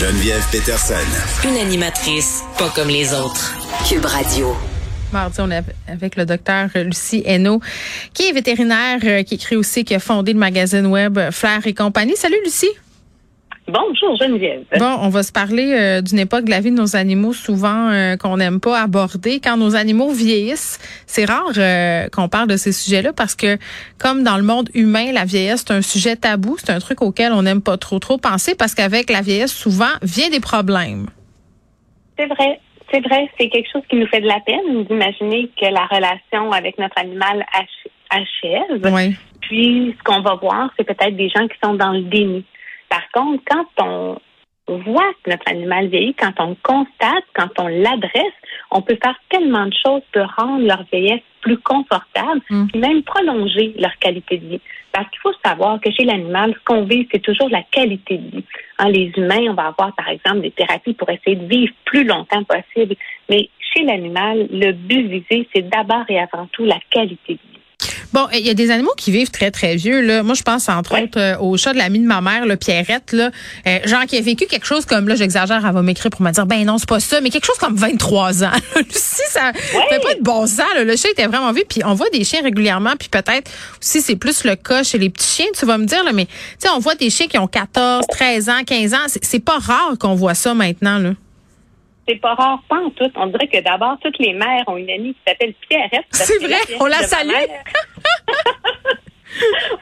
Geneviève Peterson. Une animatrice pas comme les autres. Cube Radio. Mardi, on est avec le docteur Lucie Hainaut, qui est vétérinaire, euh, qui écrit aussi, qui a fondé le magazine web Flair et compagnie. Salut Lucie. Bonjour Geneviève. Bon, on va se parler euh, d'une époque de la vie de nos animaux souvent euh, qu'on n'aime pas aborder. Quand nos animaux vieillissent, c'est rare euh, qu'on parle de ces sujets-là parce que comme dans le monde humain, la vieillesse c'est un sujet tabou, c'est un truc auquel on n'aime pas trop trop penser parce qu'avec la vieillesse souvent vient des problèmes. C'est vrai. C'est vrai, c'est quelque chose qui nous fait de la peine d'imaginer que la relation avec notre animal achève. Oui. Puis, ce qu'on va voir, c'est peut-être des gens qui sont dans le déni. Par contre, quand on voit que notre animal vieillit, quand on constate, quand on l'adresse, on peut faire tellement de choses pour rendre leur vieillesse plus confortable, Mm. puis même prolonger leur qualité de vie. Parce qu'il faut savoir que chez l'animal, ce qu'on vit, c'est toujours la qualité de vie. Hein, les humains, on va avoir, par exemple, des thérapies pour essayer de vivre plus longtemps possible. Mais chez l'animal, le but visé, c'est d'abord et avant tout la qualité de vie. Bon, il y a des animaux qui vivent très, très vieux. Là. Moi, je pense entre Ouais. autres euh, au chat de l'ami de ma mère, le Pierrette, là, euh, genre qui a vécu quelque chose comme, là, j'exagère, elle va m'écrire pour me dire, ben non, c'est pas ça, mais quelque chose comme 23 ans. Lucie, ça fait pas de bon sens. Là. Le chien était vraiment vieux, puis on voit des chiens régulièrement, puis peut-être aussi c'est plus le cas chez les petits chiens, tu vas me dire, là, mais tu sais, on voit des chiens qui ont 14, 13 ans, 15 ans. C'est- C'est pas rare qu'on voit ça maintenant. Là. C'est pas rare, pas en tout. On dirait que d'abord, toutes les mères ont une amie qui s'appelle Pierrette. C'est vrai, on la salue.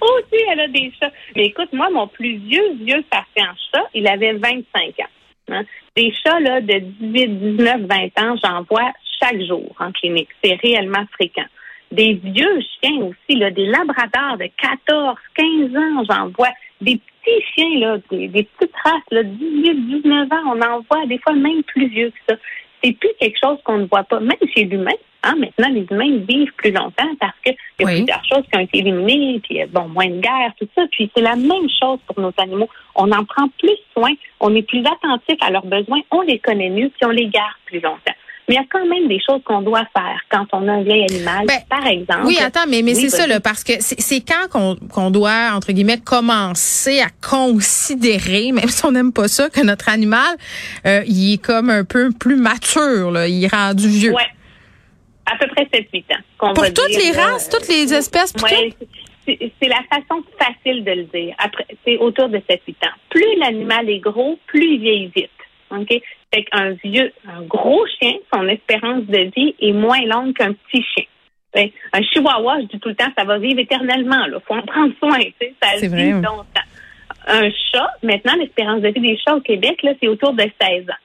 Aussi, elle a des chats. Mais écoute, moi, mon plus vieux, vieux patient chat, il avait 25 ans. hein. Des chats là, de 18, 19, 20 ans, j'en vois chaque jour en clinique. C'est réellement fréquent. Des vieux chiens aussi, là, des labradors de 14, 15 ans, j'en vois. Des petits chiens, là, des, des petites races, là, 18, 19 ans, on en voit des fois même plus vieux que ça. C'est plus quelque chose qu'on ne voit pas, même chez l'humain. Hein, maintenant, les humains vivent plus longtemps parce qu'il y a Oui. plusieurs choses qui ont été éliminées, puis euh, bon, moins de guerre, tout ça. Puis c'est la même chose pour nos animaux. On en prend plus soin, on est plus attentif à leurs besoins, on les connaît mieux, puis on les garde plus longtemps. Mais il y a quand même des choses qu'on doit faire quand on a un vieil animal. Ben, par exemple. Oui, attends, mais, mais Oui, c'est ça, là, parce que c'est quand qu'on qu'on doit, entre guillemets, commencer à considérer, même si on n'aime pas ça, que notre animal, euh, il est comme un peu plus mature, là, il est rendu vieux. Ouais. À peu près 7-8 ans. Pour toutes dire, les races, toutes les espèces, pour Ouais, c'est c'est la façon facile de le dire. Après, c'est autour de 7-8 ans. Plus l'animal est gros, plus il vieillit vite. OK? Fait qu'un vieux, un gros chien, son espérance de vie est moins longue qu'un petit chien. Fait, Un chihuahua, je dis tout le temps, ça va vivre éternellement. Il faut en prendre soin. Ça vit vrai, longtemps. Un chat, maintenant, l'espérance de vie des chats au Québec, là, c'est autour de 16 ans.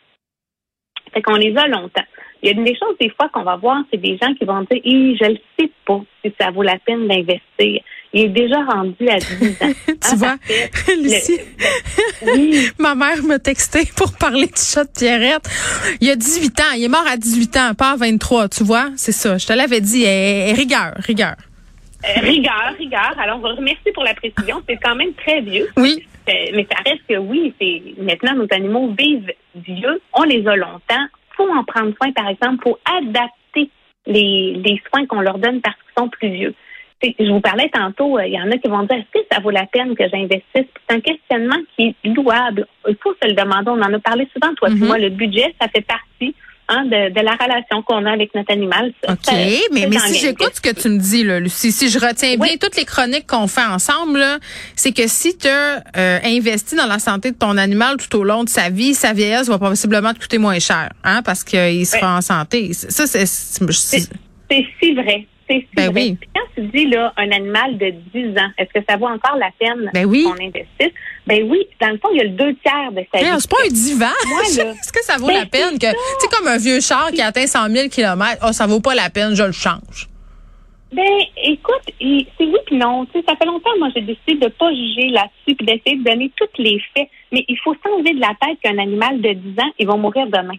Fait qu'on les a longtemps. Il y a des choses, des fois, qu'on va voir, c'est des gens qui vont dire, je ne sais pas si ça vaut la peine d'investir. Il est déjà rendu à 10 ans. tu Hein, vois, Lucie, le- oui, ma mère m'a texté pour parler du chat de Pierrette. Il a 18 ans, il est mort à 18 ans, pas à 23, tu vois, c'est ça. Je te l'avais dit, eh, rigueur, rigueur. euh, rigueur, rigueur. Alors, on va remercier pour la précision. C'est quand même très vieux. Oui, Euh, mais ça reste que oui, c'est maintenant nos animaux vivent vieux, on les a longtemps. Faut en prendre soin, par exemple, pour adapter les, les soins qu'on leur donne parce qu'ils sont plus vieux. Je vous parlais tantôt, euh, il y en a qui vont dire est-ce que ça vaut la peine que j'investisse? C'est un questionnement qui est louable. Il faut se le demander. On en a parlé souvent, toi et moi. Le budget, ça fait partie hein, de, de la relation qu'on a avec notre animal. OK, ça- mais, si j'écoute ce que tu me dis, là, Lucie, si je retiens bien toutes les chroniques qu'on fait ensemble, c'est que si tu as investi dans la santé de ton animal tout au long de sa vie, sa vieillesse va possiblement te coûter moins cher, hein, parce qu'il sera en santé. Ça, C'est c'est si vrai. C'est Ben oui. Quand tu dis là un animal de 10 ans, est-ce que ça vaut encore la peine Ben oui. qu'on investisse? Ben oui, dans le fond, il y a le deux tiers de sa vie. C'est pas un divan. Est-ce que ça vaut Ben, la peine que, c'est tu sais, comme un vieux char qui atteint 100 000 km, oh, ça vaut pas la peine, je le change. Ben, écoute, c'est oui puis non. Tu sais, ça fait longtemps, moi, j'ai décidé de pas juger là-dessus puis d'essayer de donner tous les faits. Mais il faut s'enlever de la tête qu'un animal de 10 ans, il va mourir demain.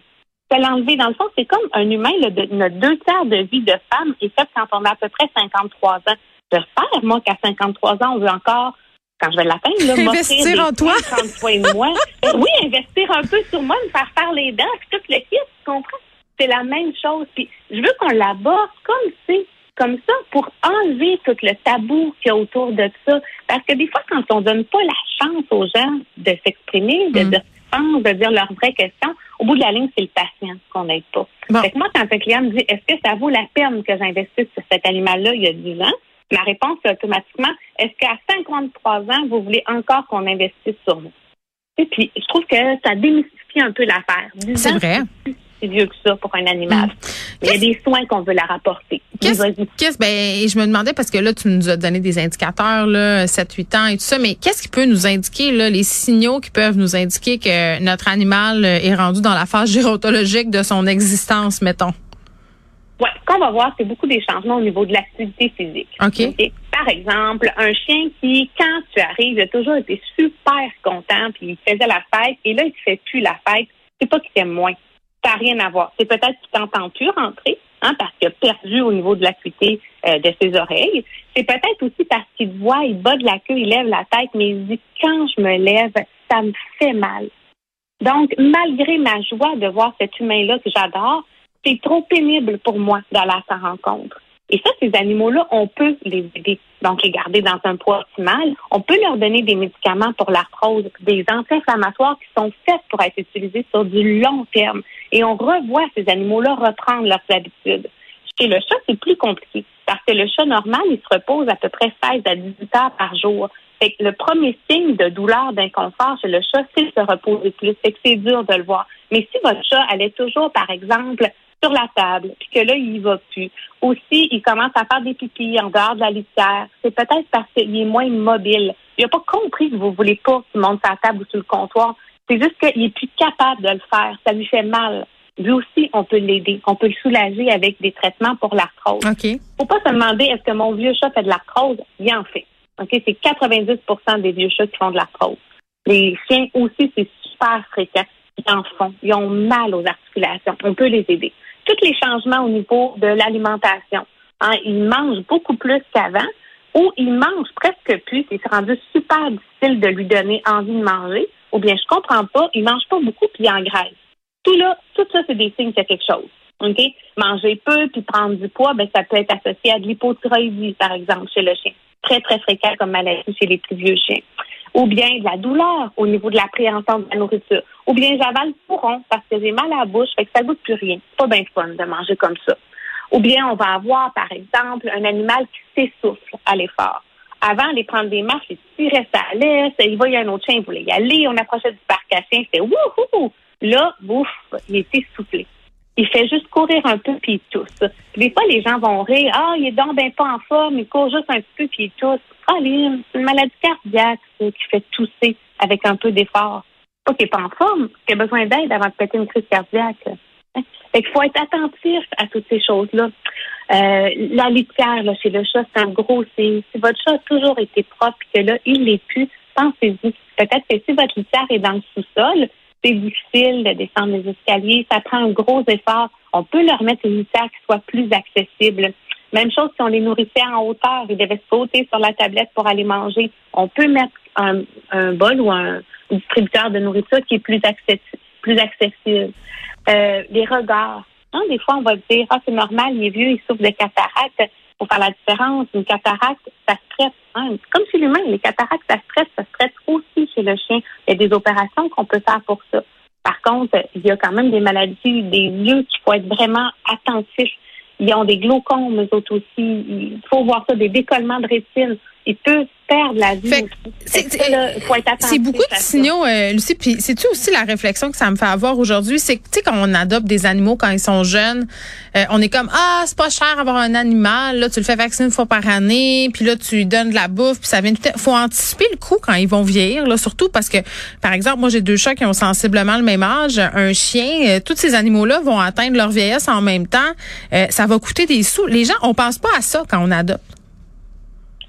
Se l'enlever, dans le fond, c'est comme un humain, notre deux tiers de vie de femme est faite quand on a à peu près 53 ans. J'espère, moi, qu'à 53 ans, on veut encore, quand je vais l'atteindre, m'offrir en toi. prendre soin de moi. Euh, oui, investir un peu sur moi, me faire faire les dents, puis tout le kit, tu comprends? C'est la même chose. Puis je veux qu'on l'aborde comme c'est comme ça pour enlever tout le tabou qu'il y a autour de ça. Parce que des fois, quand on donne pas la chance aux gens de s'exprimer, de, Mm. de chance de dire leurs vraies questions. Au bout de la ligne, c'est le patient qu'on n'aide pas. Fait moi, quand un client me dit est-ce que ça vaut la peine que j'investisse sur cet animal-là il y a 10 ans, ma réponse est automatiquement est-ce qu'à 53 ans, vous voulez encore qu'on investisse sur vous? Et puis, je trouve que ça démystifie un peu l'affaire. C'est vrai vieux que ça pour un animal. Hmm. Il y a des soins qu'on veut leur apporter. Qu'est-ce, qu'est-ce, ben, je me demandais parce que là, tu nous as donné des indicateurs, là, 7, 8 ans et tout ça, mais qu'est-ce qui peut nous indiquer, là, les signaux qui peuvent nous indiquer que notre animal est rendu dans la phase gérontologique de son existence, mettons? Oui, ce qu'on va voir, c'est beaucoup des changements au niveau de l'activité physique. OK. Par exemple, un chien qui, quand tu arrives, a toujours été super content, puis il faisait la fête, et là, il ne fait plus la fête. C'est pas qu'il t'aime moins ça n'a rien à voir. C'est peut-être qu'il t'entend plus rentrer, hein, parce qu'il a perdu au niveau de l'acuité euh, de ses oreilles. C'est peut-être aussi parce qu'il voit, il bat de la queue, il lève la tête, mais il dit quand je me lève, ça me fait mal. Donc, malgré ma joie de voir cet humain-là que j'adore, c'est trop pénible pour moi d'aller à sa rencontre. Et ça, ces animaux-là, on peut les aider. Donc, les garder dans un poids optimal. On peut leur donner des médicaments pour l'arthrose, des anti-inflammatoires qui sont faits pour être utilisés sur du long terme. Et on revoit ces animaux-là reprendre leurs habitudes. Chez le chat, c'est plus compliqué parce que le chat normal, il se repose à peu près 16 à 18 heures par jour. Fait que le premier signe de douleur, d'inconfort chez le chat, c'est de se reposer plus. Fait que c'est dur de le voir. Mais si votre chat allait toujours, par exemple, sur la table, puis que là, il va plus. Aussi, il commence à faire des pipis en dehors de la litière. C'est peut-être parce qu'il est moins mobile. Il n'a pas compris que vous voulez pas qu'il monte sa table ou sur le comptoir. C'est juste qu'il est plus capable de le faire. Ça lui fait mal. Lui aussi, on peut l'aider. On peut le soulager avec des traitements pour l'arthrose. OK. Faut pas se demander est-ce que mon vieux chat fait de l'arthrose? Il en fait. OK? C'est 90% des vieux chats qui font de l'arthrose. Les chiens aussi, c'est super fréquent. Ils en font. Ils ont mal aux articulations. On peut les aider. Tous les changements au niveau de l'alimentation. Hein, ils mangent beaucoup plus qu'avant ou ils mangent presque plus. C'est rendu super difficile de lui donner envie de manger ou bien je comprends pas, il mange pas beaucoup puis il engraisse. Tout là, tout ça, c'est des signes qu'il y a quelque chose. OK? Manger peu puis prendre du poids, ben, ça peut être associé à de l'hypothyroïdie, par exemple, chez le chien. Très, très fréquent comme maladie chez les plus vieux chiens. Ou bien de la douleur au niveau de l'appréhension de la nourriture. Ou bien j'avale le rond parce que j'ai mal à la bouche, fait que ça goûte plus rien. Pas bien fun de manger comme ça. Ou bien on va avoir, par exemple, un animal qui s'essouffle à l'effort. Avant, aller prendre des marches, il tirait sa laisse, il voyait un autre chien, il voulait y aller, on approchait du parc à chiens, c'était wouhou! Là, ouf, il était soufflé. Il fait juste courir un peu puis il tousse. Des fois, les gens vont rire. Ah, il est donc ben pas en forme, il court juste un peu puis il tousse. Ah, c'est une maladie cardiaque qui fait tousser avec un peu d'effort. Pas qu'il n'est pas en forme, qu'il a besoin d'aide avant de péter une crise cardiaque. Fait qu'il faut être attentif à toutes ces choses-là. Euh, la litière chez le chat, c'est un gros Si votre chat a toujours été propre et que là, il l'est plus, pensez-y. Peut-être que si votre litière est dans le sous-sol, c'est difficile de descendre les escaliers, ça prend un gros effort. On peut leur mettre une litière qui soit plus accessible. Même chose si on les nourrissait en hauteur, ils devaient sauter sur la tablette pour aller manger. On peut mettre un, bol ou un distributeur de nourriture qui est plus accessible. Plus accessible. Euh, les regards. Des fois, on va dire, ah, c'est normal, il est vieux, il souffre de cataracte. Pour faire la différence, une cataracte, ça stresse. Hein. Comme chez l'humain, les cataractes, ça stresse, ça stresse aussi chez le chien. Il y a des opérations qu'on peut faire pour ça. Par contre, il y a quand même des maladies des yeux qu'il faut être vraiment attentif. Ils ont des glaucomes, eux autres aussi. Il faut voir ça, des décollements de rétine. Ils peuvent perdre la vie. C'est beaucoup de signaux, euh, Lucie. Puis c'est-tu aussi la réflexion que ça me fait avoir aujourd'hui? C'est que, tu sais, quand on adopte des animaux quand ils sont jeunes, euh, on est comme, ah, c'est pas cher avoir un animal. Là, tu le fais vacciner une fois par année. Puis là, tu lui donnes de la bouffe. Puis ça vient tout faut anticiper le coup quand ils vont vieillir. Là, surtout parce que, par exemple, moi, j'ai deux chats qui ont sensiblement le même âge. Un chien, euh, tous ces animaux-là vont atteindre leur vieillesse en même temps. ça va coûter des sous. Les gens, on pense pas à ça quand on adopte.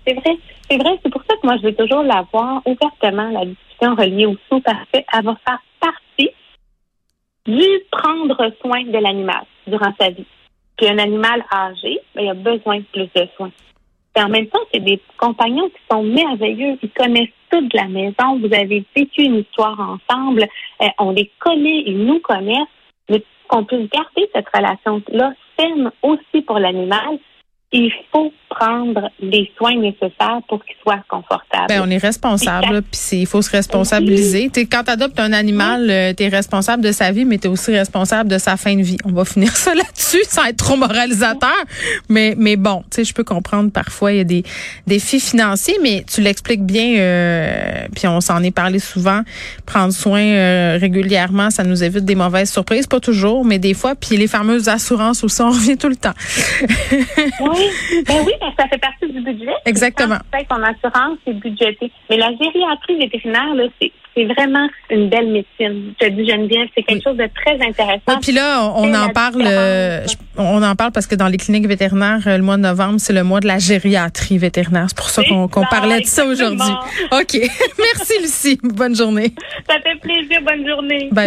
C'est vrai. C'est vrai, c'est pour ça que moi, je veux toujours l'avoir ouvertement, la discussion reliée au sous, parce qu'elle va faire partie du prendre soin de l'animal durant sa vie. Puis un animal âgé, ben, il a besoin de plus de soins. Et en même temps, c'est des compagnons qui sont merveilleux. Ils connaissent toute la maison. Vous avez vécu une histoire ensemble. Euh, on les connaît, ils nous connaissent. Mais qu'on puisse garder cette relation-là saine aussi pour l'animal, il faut prendre les soins nécessaires pour qu'il soit confortable. Ben, on est responsable, puis il faut se responsabiliser. T'es, quand tu adoptes un animal, euh, tu es responsable de sa vie, mais tu es aussi responsable de sa fin de vie. On va finir ça là-dessus sans être trop moralisateur. Mais, mais bon, je peux comprendre parfois, il y a des défis financiers, mais tu l'expliques bien, euh, puis on s'en est parlé souvent. Prendre soin euh, régulièrement, ça nous évite des mauvaises surprises. Pas toujours, mais des fois. Puis les fameuses assurances aussi, on revient tout le temps. oui, ben oui, ça fait partie du budget. Exactement. Quand ton assurance est budgétée. Mais la gériatrie vétérinaire, là, c'est c'est vraiment une belle médecine. Je te dis Geneviève, c'est quelque chose de très intéressant. Oui, puis là, on, en parle, euh, on en parle parce que dans les cliniques vétérinaires, euh, le mois de novembre, c'est le mois de la gériatrie vétérinaire. C'est pour ça qu'on parlait de ça aujourd'hui. OK. Merci, Lucie. Bonne journée. Ça fait plaisir. Bonne journée. Bye.